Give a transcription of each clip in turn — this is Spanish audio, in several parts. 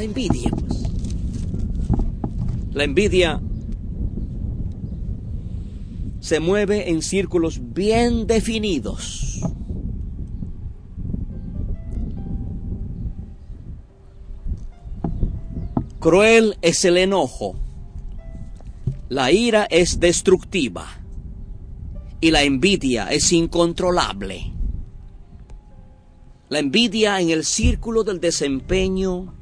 La envidia, pues. La envidia se mueve en círculos bien definidos. Cruel es el enojo. La ira es destructiva. Y la envidia es incontrolable. La envidia en el círculo del desempeño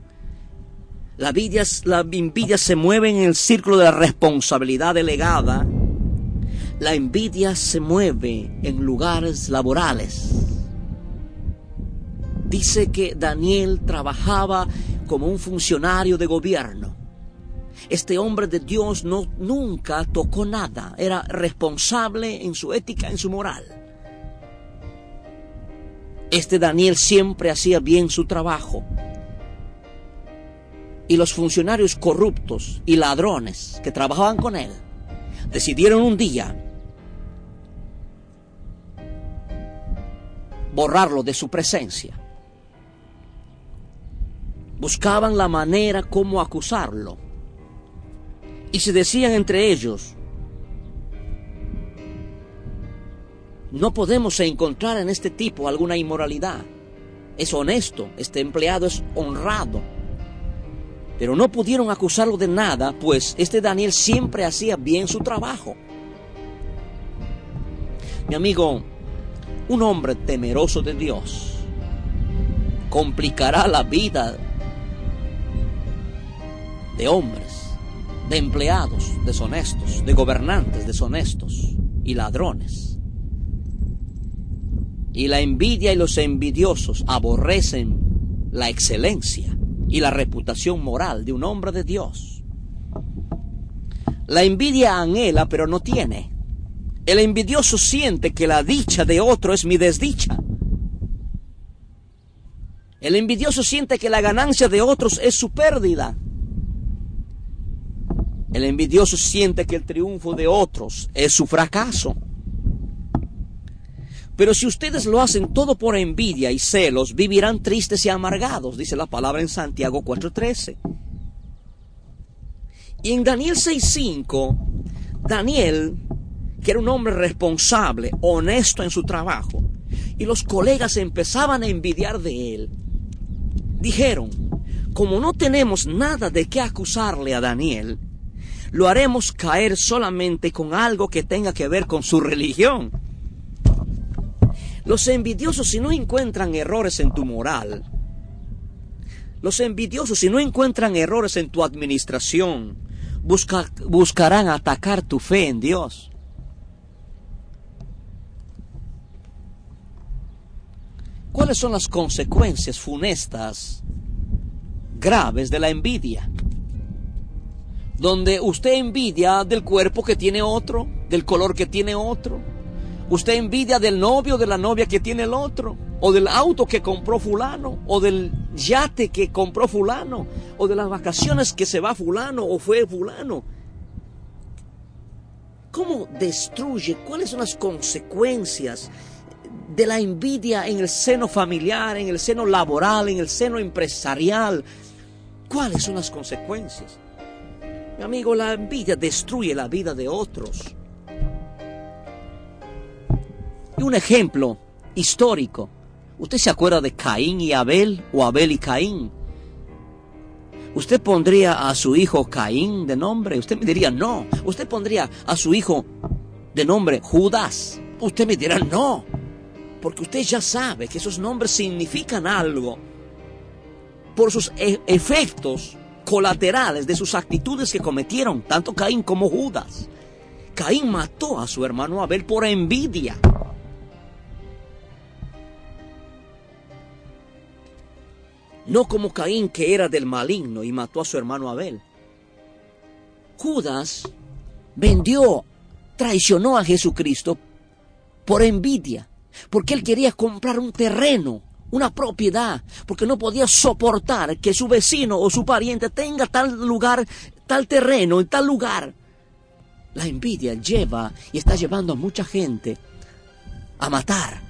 la envidia, la envidia, se mueve en el círculo de la responsabilidad delegada. La envidia se mueve en lugares laborales. Dice que Daniel trabajaba como un funcionario de gobierno. Este hombre de Dios no nunca tocó nada, era responsable en su ética, en su moral. Este Daniel siempre hacía bien su trabajo y los funcionarios corruptos y ladrones que trabajaban con él decidieron un día borrarlo de su presencia. Buscaban la manera como acusarlo. Y se decían entre ellos, no podemos encontrar en este tipo alguna inmoralidad. Es honesto, este empleado es honrado pero no pudieron acusarlo de nada, pues este Daniel siempre hacía bien su trabajo. Mi amigo, un hombre temeroso de Dios complicará la vida de hombres, de empleados deshonestos, de gobernantes deshonestos y ladrones. Y la envidia y los envidiosos aborrecen la excelencia y la reputación moral de un hombre de Dios. La envidia anhela pero no tiene. El envidioso siente que la dicha de otro es mi desdicha. El envidioso siente que la ganancia de otros es su pérdida. El envidioso siente que el triunfo de otros es su fracaso. Pero si ustedes lo hacen todo por envidia y celos, vivirán tristes y amargados, dice la palabra en Santiago 4.13. Y en Daniel 6.5, Daniel, que era un hombre responsable, honesto en su trabajo, y los colegas empezaban a envidiar de él, dijeron, como no tenemos nada de qué acusarle a Daniel, lo haremos caer solamente con algo que tenga que ver con su religión. Los envidiosos si no encuentran errores en tu moral, los envidiosos si no encuentran errores en tu administración, buscarán atacar tu fe en Dios. ¿Cuáles son las consecuencias funestas, graves de la envidia? Donde usted envidia del cuerpo que tiene otro, del color que tiene otro, Usted envidia del novio o de la novia que tiene el otro, o del auto que compró fulano, o del yate que compró fulano, o de las vacaciones que se va fulano o fue fulano. ¿Cómo destruye? ¿Cuáles son las consecuencias de la envidia en el seno familiar, en el seno laboral, en el seno empresarial? ¿Cuáles son las consecuencias? Mi amigo, la envidia destruye la vida de otros. Y un ejemplo histórico. ¿Usted se acuerda de Caín y Abel o Abel y Caín? ¿Usted pondría a su hijo Caín de nombre? Usted me diría no. ¿Usted pondría a su hijo de nombre Judas? Usted me dirá no. Porque usted ya sabe que esos nombres significan algo por sus e efectos colaterales de sus actitudes que cometieron tanto Caín como Judas. Caín mató a su hermano Abel por envidia. No como Caín que era del maligno y mató a su hermano Abel. Judas vendió, traicionó a Jesucristo por envidia, porque él quería comprar un terreno, una propiedad, porque no podía soportar que su vecino o su pariente tenga tal lugar, tal terreno en tal lugar. La envidia lleva y está llevando a mucha gente a matar.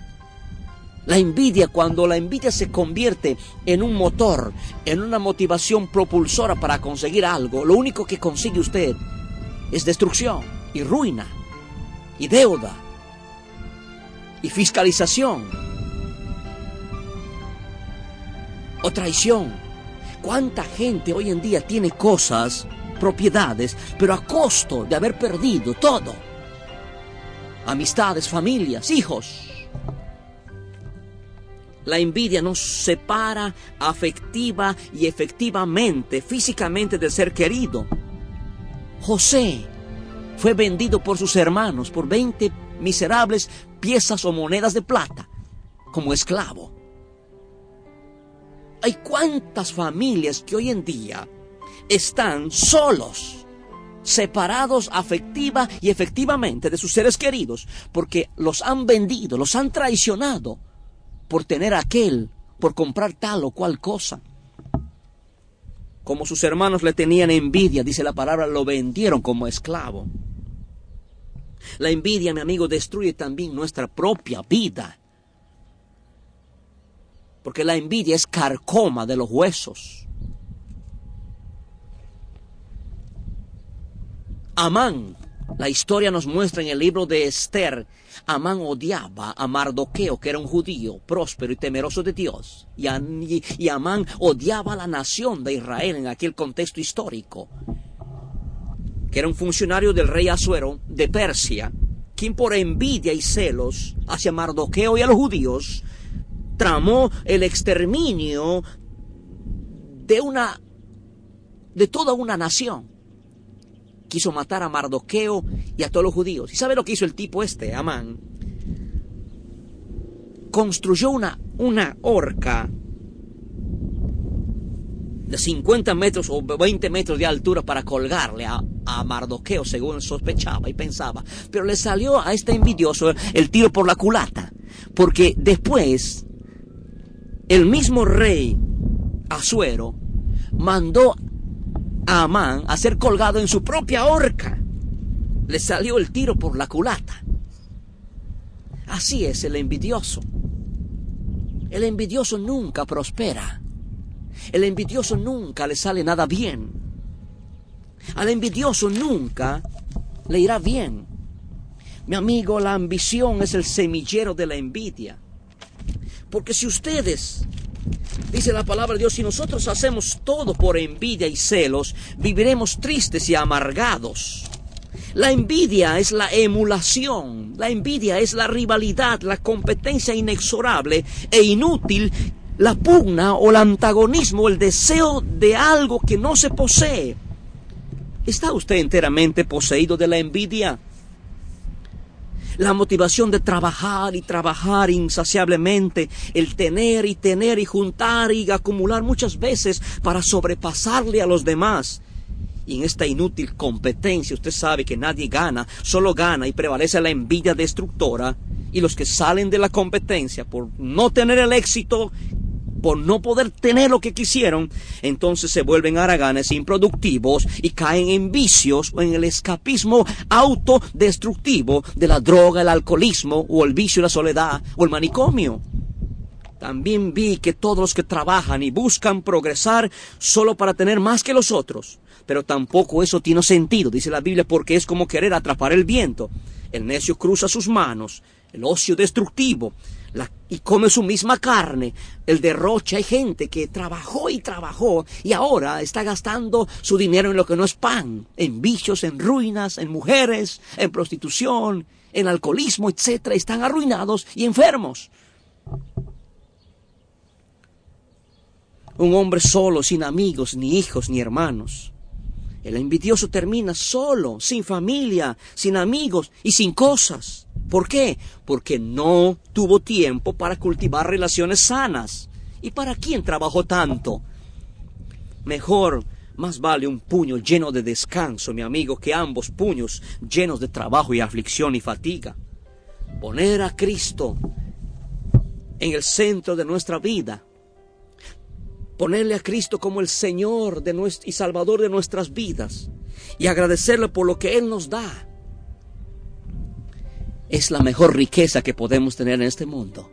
La envidia, cuando la envidia se convierte en un motor, en una motivación propulsora para conseguir algo, lo único que consigue usted es destrucción y ruina y deuda y fiscalización o traición. ¿Cuánta gente hoy en día tiene cosas, propiedades, pero a costo de haber perdido todo? Amistades, familias, hijos. La envidia nos separa afectiva y efectivamente, físicamente del ser querido. José fue vendido por sus hermanos por 20 miserables piezas o monedas de plata como esclavo. Hay cuántas familias que hoy en día están solos, separados afectiva y efectivamente de sus seres queridos, porque los han vendido, los han traicionado por tener aquel, por comprar tal o cual cosa. Como sus hermanos le tenían envidia, dice la palabra, lo vendieron como esclavo. La envidia, mi amigo, destruye también nuestra propia vida. Porque la envidia es carcoma de los huesos. Amán, la historia nos muestra en el libro de Esther, Amán odiaba a Mardoqueo, que era un judío próspero y temeroso de Dios. Y, Amán odiaba a la nación de Israel en aquel contexto histórico, que era un funcionario del rey Asuero de Persia, quien por envidia y celos hacia Mardoqueo y a los judíos, tramó el exterminio de una de toda una nación quiso matar a Mardoqueo y a todos los judíos. ¿Y sabe lo que hizo el tipo este, Amán? Construyó una, una horca de 50 metros o 20 metros de altura para colgarle a, a Mardoqueo, según sospechaba y pensaba. Pero le salió a este envidioso el tiro por la culata, porque después el mismo rey Asuero mandó a Amán a ser colgado en su propia horca. Le salió el tiro por la culata. Así es el envidioso. El envidioso nunca prospera. El envidioso nunca le sale nada bien. Al envidioso nunca le irá bien. Mi amigo, la ambición es el semillero de la envidia. Porque si ustedes Dice la palabra de Dios, si nosotros hacemos todo por envidia y celos, viviremos tristes y amargados. La envidia es la emulación, la envidia es la rivalidad, la competencia inexorable e inútil, la pugna o el antagonismo, el deseo de algo que no se posee. ¿Está usted enteramente poseído de la envidia? La motivación de trabajar y trabajar insaciablemente, el tener y tener y juntar y acumular muchas veces para sobrepasarle a los demás. Y en esta inútil competencia usted sabe que nadie gana, solo gana y prevalece la envidia destructora. Y los que salen de la competencia por no tener el éxito por no poder tener lo que quisieron, entonces se vuelven haraganes improductivos y caen en vicios o en el escapismo autodestructivo de la droga, el alcoholismo o el vicio, la soledad o el manicomio. También vi que todos los que trabajan y buscan progresar solo para tener más que los otros, pero tampoco eso tiene sentido, dice la Biblia, porque es como querer atrapar el viento. El necio cruza sus manos, el ocio destructivo, y come su misma carne. El derroche, hay gente que trabajó y trabajó y ahora está gastando su dinero en lo que no es pan, en vicios, en ruinas, en mujeres, en prostitución, en alcoholismo, etc. Están arruinados y enfermos. Un hombre solo, sin amigos, ni hijos, ni hermanos. El envidioso termina solo, sin familia, sin amigos y sin cosas. ¿Por qué? Porque no tuvo tiempo para cultivar relaciones sanas. ¿Y para quién trabajó tanto? Mejor, más vale un puño lleno de descanso, mi amigo, que ambos puños llenos de trabajo y aflicción y fatiga. Poner a Cristo en el centro de nuestra vida. Ponerle a Cristo como el Señor de y Salvador de nuestras vidas. Y agradecerle por lo que Él nos da. Es la mejor riqueza que podemos tener en este mundo.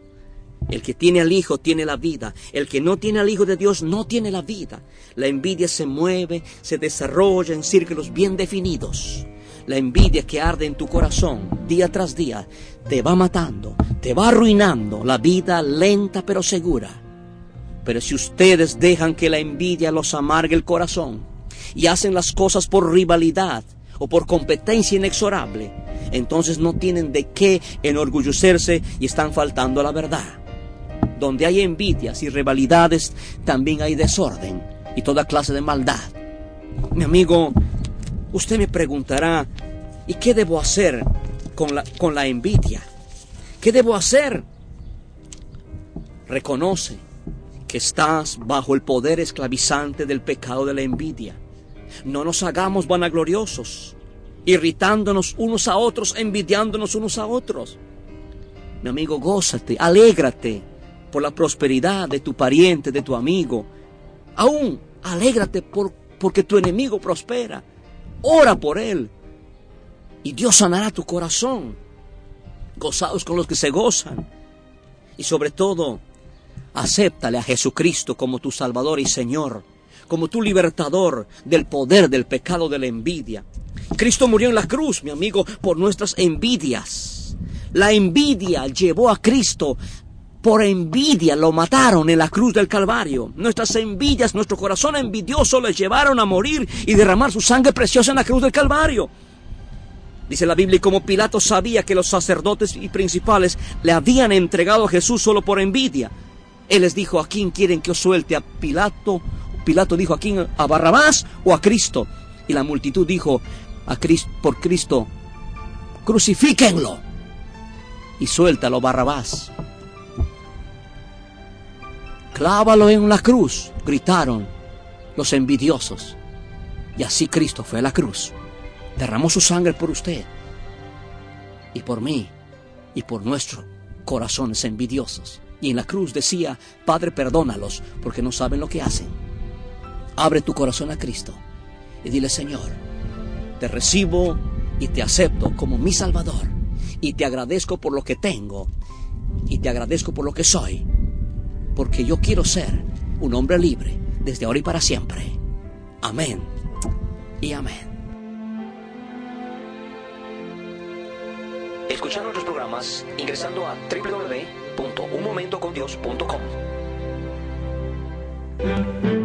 El que tiene al Hijo tiene la vida. El que no tiene al Hijo de Dios no tiene la vida. La envidia se mueve, se desarrolla en círculos bien definidos. La envidia que arde en tu corazón día tras día te va matando, te va arruinando la vida lenta pero segura. Pero si ustedes dejan que la envidia los amargue el corazón y hacen las cosas por rivalidad o por competencia inexorable, entonces no tienen de qué enorgullecerse y están faltando a la verdad. Donde hay envidias y rivalidades, también hay desorden y toda clase de maldad. Mi amigo, usted me preguntará, ¿y qué debo hacer con la, con la envidia? ¿Qué debo hacer? Reconoce que estás bajo el poder esclavizante del pecado de la envidia. No nos hagamos vanagloriosos, irritándonos unos a otros, envidiándonos unos a otros. Mi amigo, gózate, alégrate por la prosperidad de tu pariente, de tu amigo. Aún alégrate por, porque tu enemigo prospera. Ora por él. Y Dios sanará tu corazón. Gozados con los que se gozan. Y sobre todo, acéptale a Jesucristo como tu Salvador y Señor, como tu libertador del poder del pecado de la envidia. Cristo murió en la cruz, mi amigo, por nuestras envidias. La envidia llevó a Cristo por envidia lo mataron en la cruz del Calvario. Nuestras envidias, nuestro corazón envidioso les llevaron a morir y derramar su sangre preciosa en la cruz del Calvario. Dice la Biblia, y como Pilato sabía que los sacerdotes y principales le habían entregado a Jesús solo por envidia, él les dijo, ¿a quién quieren que os suelte? ¿A Pilato? Pilato dijo, ¿a quién? ¿A Barrabás o a Cristo? Y la multitud dijo, por Cristo, crucifíquenlo y suéltalo Barrabás. Clávalo en la cruz, gritaron los envidiosos. Y así Cristo fue a la cruz. Derramó su sangre por usted y por mí y por nuestros corazones envidiosos. Y en la cruz decía, Padre, perdónalos porque no saben lo que hacen. Abre tu corazón a Cristo y dile, Señor, te recibo y te acepto como mi Salvador. Y te agradezco por lo que tengo y te agradezco por lo que soy porque yo quiero ser un hombre libre desde ahora y para siempre. Amén y amén. Escuchar nuestros programas ingresando a www.unmomentocondios.com.